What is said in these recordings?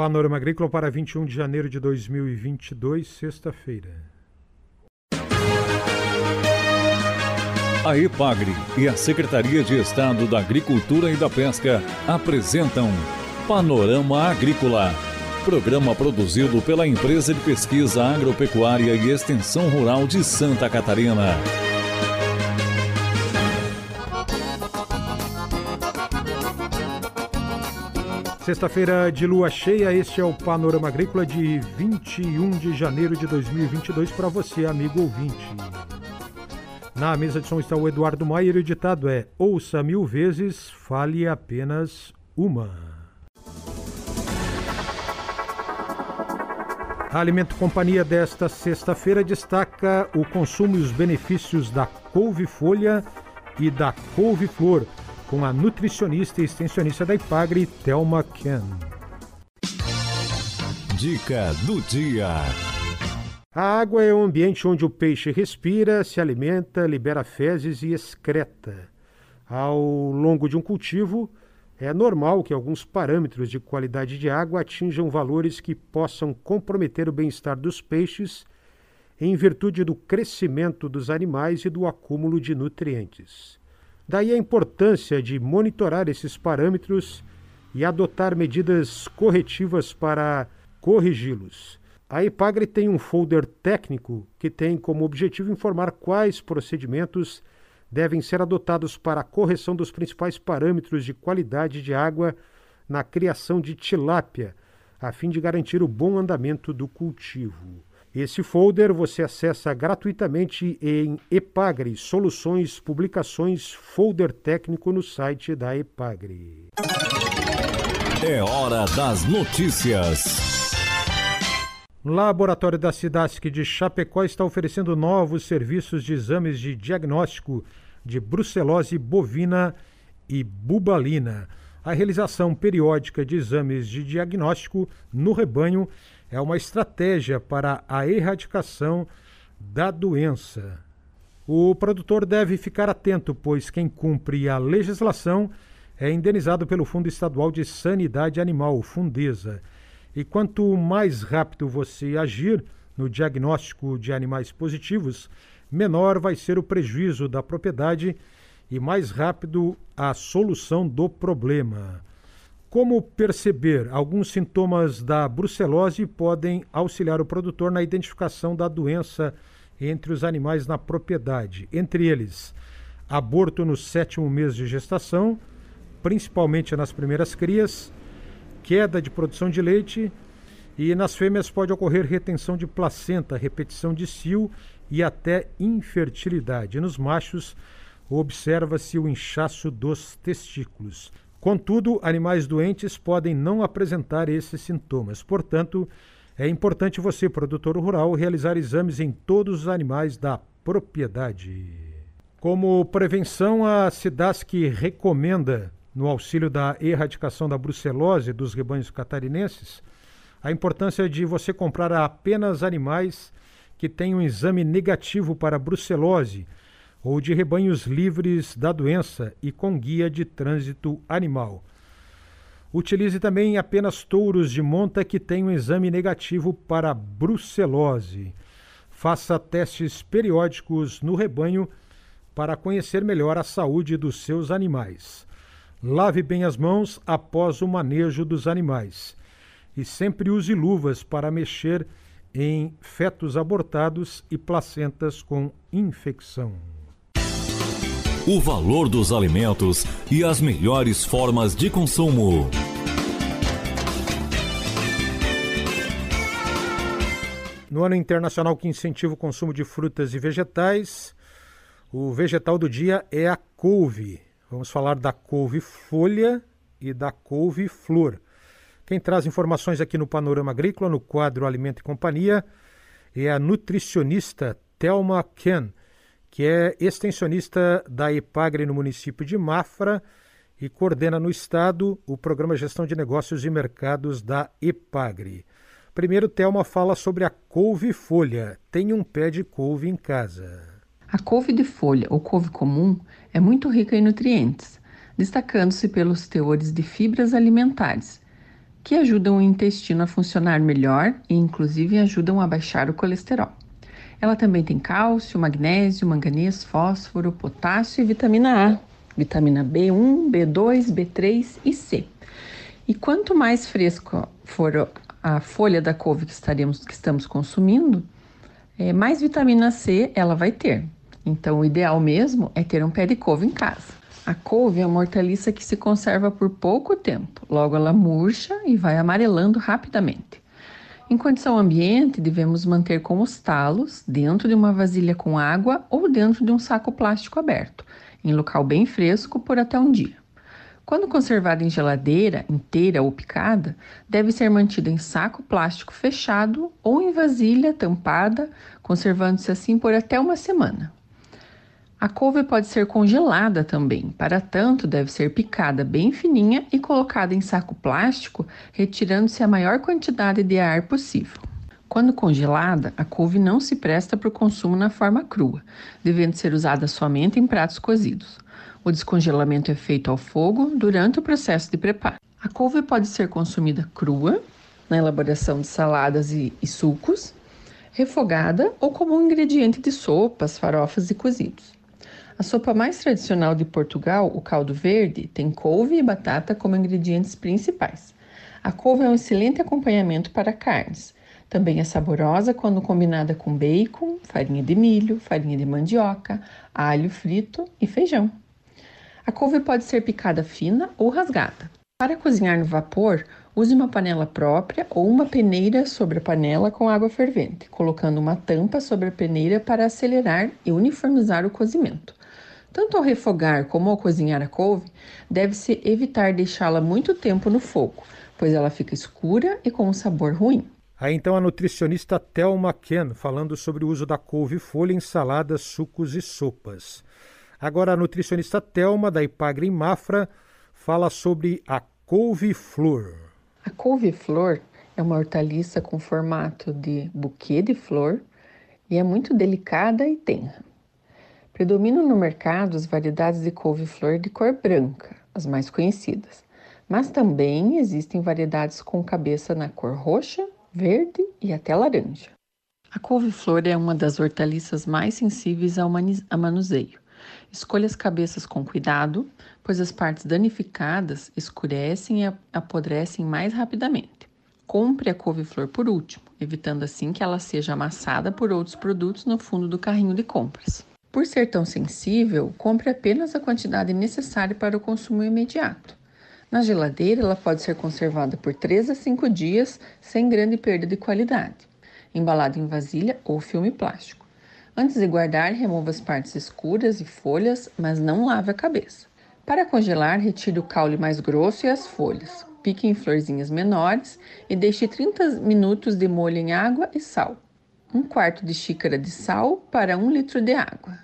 Panorama Agrícola para 21 de janeiro de 2022, sexta-feira. A EPAGRE e a Secretaria de Estado da Agricultura e da Pesca apresentam Panorama Agrícola, programa produzido pela Empresa de Pesquisa Agropecuária e Extensão Rural de Santa Catarina. Sexta-feira de lua cheia, este é o Panorama Agrícola de 21 de janeiro de 2022 para você, amigo ouvinte. Na mesa de som está o Eduardo Maier e o ditado é: Ouça mil vezes, fale apenas uma. A Alimento Companhia desta sexta-feira destaca o consumo e os benefícios da couve-folha e da couve-flor com a nutricionista e extensionista da Ipagre, Thelma Ken. Dica do dia. A água é o ambiente onde o peixe respira, se alimenta, libera fezes e excreta. Ao longo de um cultivo, é normal que alguns parâmetros de qualidade de água atinjam valores que possam comprometer o bem-estar dos peixes em virtude do crescimento dos animais e do acúmulo de nutrientes. Daí a importância de monitorar esses parâmetros e adotar medidas corretivas para corrigi-los. A Epagre tem um folder técnico que tem como objetivo informar quais procedimentos devem ser adotados para a correção dos principais parâmetros de qualidade de água na criação de tilápia, a fim de garantir o bom andamento do cultivo. Esse folder você acessa gratuitamente em Epagre Soluções Publicações Folder Técnico no site da Epagre. É hora das notícias. O Laboratório da Cidasc de Chapecó está oferecendo novos serviços de exames de diagnóstico de brucelose bovina e bubalina. A realização periódica de exames de diagnóstico no rebanho é uma estratégia para a erradicação da doença. O produtor deve ficar atento, pois quem cumpre a legislação é indenizado pelo Fundo Estadual de Sanidade Animal, Fundesa. E quanto mais rápido você agir no diagnóstico de animais positivos, menor vai ser o prejuízo da propriedade e mais rápido a solução do problema. Como perceber? Alguns sintomas da brucelose podem auxiliar o produtor na identificação da doença entre os animais na propriedade. Entre eles, aborto no sétimo mês de gestação, principalmente nas primeiras crias, queda de produção de leite e nas fêmeas pode ocorrer retenção de placenta, repetição de cio e até infertilidade. Nos machos, observa-se o inchaço dos testículos. Contudo, animais doentes podem não apresentar esses sintomas. Portanto, é importante você, produtor rural, realizar exames em todos os animais da propriedade. Como prevenção, a SIDASC recomenda, no auxílio da erradicação da brucelose dos rebanhos catarinenses, a importância de você comprar apenas animais que tenham um exame negativo para brucelose ou de rebanhos livres da doença e com guia de trânsito animal. Utilize também apenas touros de monta que tenham exame negativo para brucelose. Faça testes periódicos no rebanho para conhecer melhor a saúde dos seus animais. Lave bem as mãos após o manejo dos animais. E sempre use luvas para mexer em fetos abortados e placentas com infecção o valor dos alimentos e as melhores formas de consumo. No ano internacional que incentiva o consumo de frutas e vegetais, o vegetal do dia é a couve. Vamos falar da couve-folha e da couve-flor. Quem traz informações aqui no Panorama Agrícola, no quadro Alimento e Companhia, é a nutricionista Thelma Ken que é extensionista da EPAGRE no município de Mafra e coordena no estado o programa Gestão de Negócios e Mercados da EPAGRE. Primeiro, Thelma fala sobre a couve-folha. Tem um pé de couve em casa. A couve de folha, ou couve comum, é muito rica em nutrientes, destacando-se pelos teores de fibras alimentares, que ajudam o intestino a funcionar melhor e, inclusive, ajudam a baixar o colesterol. Ela também tem cálcio, magnésio, manganês, fósforo, potássio e vitamina A, vitamina B1, B2, B3 e C. E quanto mais fresco for a folha da couve que, estaremos, que estamos consumindo, é, mais vitamina C ela vai ter. Então, o ideal mesmo é ter um pé de couve em casa. A couve é uma hortaliça que se conserva por pouco tempo, logo ela murcha e vai amarelando rapidamente. Em condição ambiente, devemos manter com os talos dentro de uma vasilha com água ou dentro de um saco plástico aberto, em local bem fresco por até um dia. Quando conservada em geladeira, inteira ou picada, deve ser mantida em saco plástico fechado ou em vasilha tampada, conservando-se assim por até uma semana. A couve pode ser congelada também, para tanto, deve ser picada bem fininha e colocada em saco plástico, retirando-se a maior quantidade de ar possível. Quando congelada, a couve não se presta para o consumo na forma crua, devendo ser usada somente em pratos cozidos. O descongelamento é feito ao fogo durante o processo de preparo. A couve pode ser consumida crua, na elaboração de saladas e, e sucos, refogada ou como um ingrediente de sopas, farofas e cozidos. A sopa mais tradicional de Portugal, o caldo verde, tem couve e batata como ingredientes principais. A couve é um excelente acompanhamento para carnes. Também é saborosa quando combinada com bacon, farinha de milho, farinha de mandioca, alho frito e feijão. A couve pode ser picada fina ou rasgada. Para cozinhar no vapor, use uma panela própria ou uma peneira sobre a panela com água fervente, colocando uma tampa sobre a peneira para acelerar e uniformizar o cozimento. Tanto ao refogar como ao cozinhar a couve, deve-se evitar deixá-la muito tempo no fogo, pois ela fica escura e com um sabor ruim. Aí então a nutricionista Thelma Ken falando sobre o uso da couve-folha em saladas, sucos e sopas. Agora a nutricionista Thelma da Ipagre em Mafra fala sobre a couve-flor. A couve-flor é uma hortaliça com formato de buquê de flor e é muito delicada e tenra. Predominam no mercado as variedades de couve-flor de cor branca, as mais conhecidas, mas também existem variedades com cabeça na cor roxa, verde e até laranja. A couve-flor é uma das hortaliças mais sensíveis ao manuseio. Escolha as cabeças com cuidado, pois as partes danificadas escurecem e apodrecem mais rapidamente. Compre a couve-flor por último, evitando assim que ela seja amassada por outros produtos no fundo do carrinho de compras. Por ser tão sensível, compre apenas a quantidade necessária para o consumo imediato. Na geladeira, ela pode ser conservada por 3 a 5 dias sem grande perda de qualidade, embalada em vasilha ou filme plástico. Antes de guardar, remova as partes escuras e folhas, mas não lave a cabeça. Para congelar, retire o caule mais grosso e as folhas. Pique em florzinhas menores e deixe 30 minutos de molho em água e sal um quarto de xícara de sal para um litro de água.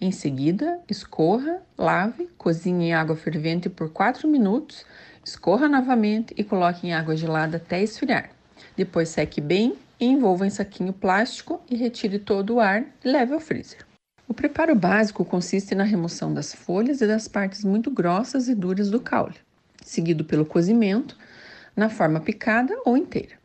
Em seguida, escorra, lave, cozinhe em água fervente por 4 minutos, escorra novamente e coloque em água gelada até esfriar. Depois seque bem, envolva em saquinho plástico e retire todo o ar e leve ao freezer. O preparo básico consiste na remoção das folhas e das partes muito grossas e duras do caule, seguido pelo cozimento na forma picada ou inteira.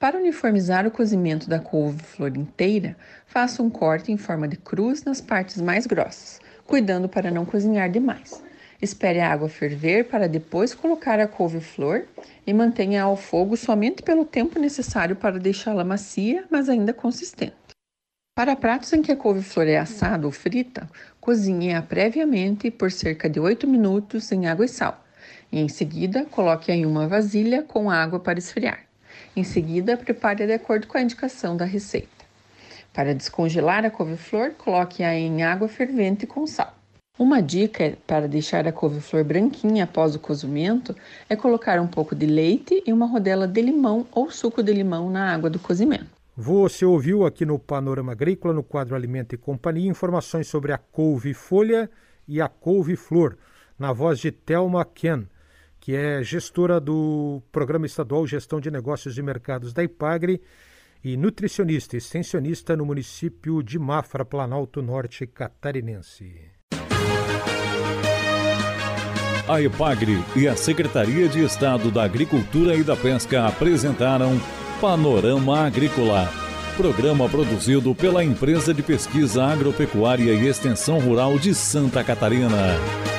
Para uniformizar o cozimento da couve-flor inteira, faça um corte em forma de cruz nas partes mais grossas, cuidando para não cozinhar demais. Espere a água ferver para depois colocar a couve-flor e mantenha ao fogo somente pelo tempo necessário para deixá-la macia, mas ainda consistente. Para pratos em que a couve-flor é assada ou frita, cozinhe-a previamente por cerca de 8 minutos em água e sal. E em seguida, coloque-a em uma vasilha com água para esfriar. Em seguida, prepare de acordo com a indicação da receita. Para descongelar a couve-flor, coloque-a em água fervente com sal. Uma dica para deixar a couve-flor branquinha após o cozimento é colocar um pouco de leite e uma rodela de limão ou suco de limão na água do cozimento. Você ouviu aqui no Panorama Agrícola, no quadro Alimento e Companhia, informações sobre a couve-folha e a couve-flor, na voz de Thelma Ken que é gestora do Programa Estadual Gestão de Negócios e Mercados da IPAGRE e nutricionista extensionista no município de Mafra, Planalto Norte Catarinense. A EPAGRE e a Secretaria de Estado da Agricultura e da Pesca apresentaram Panorama Agrícola, programa produzido pela Empresa de Pesquisa Agropecuária e Extensão Rural de Santa Catarina.